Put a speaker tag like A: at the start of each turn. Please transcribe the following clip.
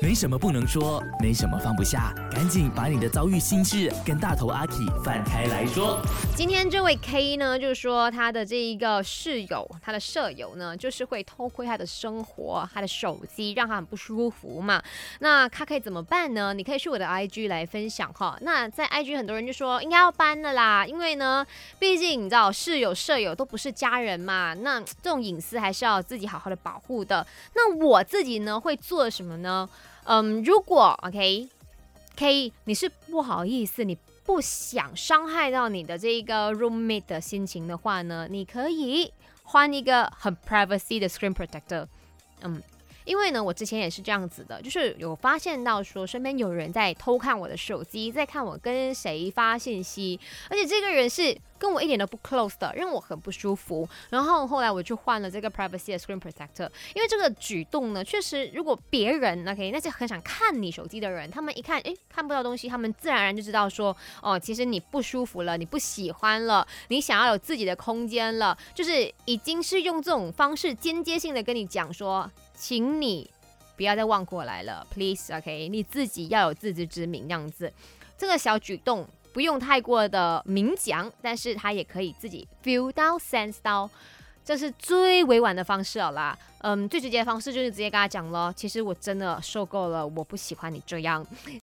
A: 没什么不能说，没什么放不下，赶紧把你的遭遇心事跟大头阿 K 放开来说。
B: 今天这位 K 呢，就是说他的这一个室友，他的舍友呢，就是会偷窥他的生活，他的手机，让他很不舒服嘛。那他可以怎么办呢？你可以去我的 IG 来分享哈。那在 IG 很多人就说应该要搬的啦，因为呢，毕竟你知道室友、舍友都不是家人嘛，那这种隐私还是要自己好好的保护的。那我自己呢会做什么呢？嗯，如果 OK，K，你是不好意思，你不想伤害到你的这个 roommate 的心情的话呢，你可以换一个很 privacy 的 screen protector。嗯。因为呢，我之前也是这样子的，就是有发现到说身边有人在偷看我的手机，在看我跟谁发信息，而且这个人是跟我一点都不 close 的，让我很不舒服。然后后来我就换了这个 privacy screen protector，因为这个举动呢，确实如果别人那 OK 那些很想看你手机的人，他们一看诶看不到东西，他们自然而然就知道说哦，其实你不舒服了，你不喜欢了，你想要有自己的空间了，就是已经是用这种方式间接性的跟你讲说。请你不要再望过来了，please，OK？你自己要有自知之明，这样子，这个小举动不用太过的明讲，但是他也可以自己 feel 到、sense 到。这是最委婉的方式了啦，嗯，最直接的方式就是直接跟他讲了，其实我真的受够了，我不喜欢你这样，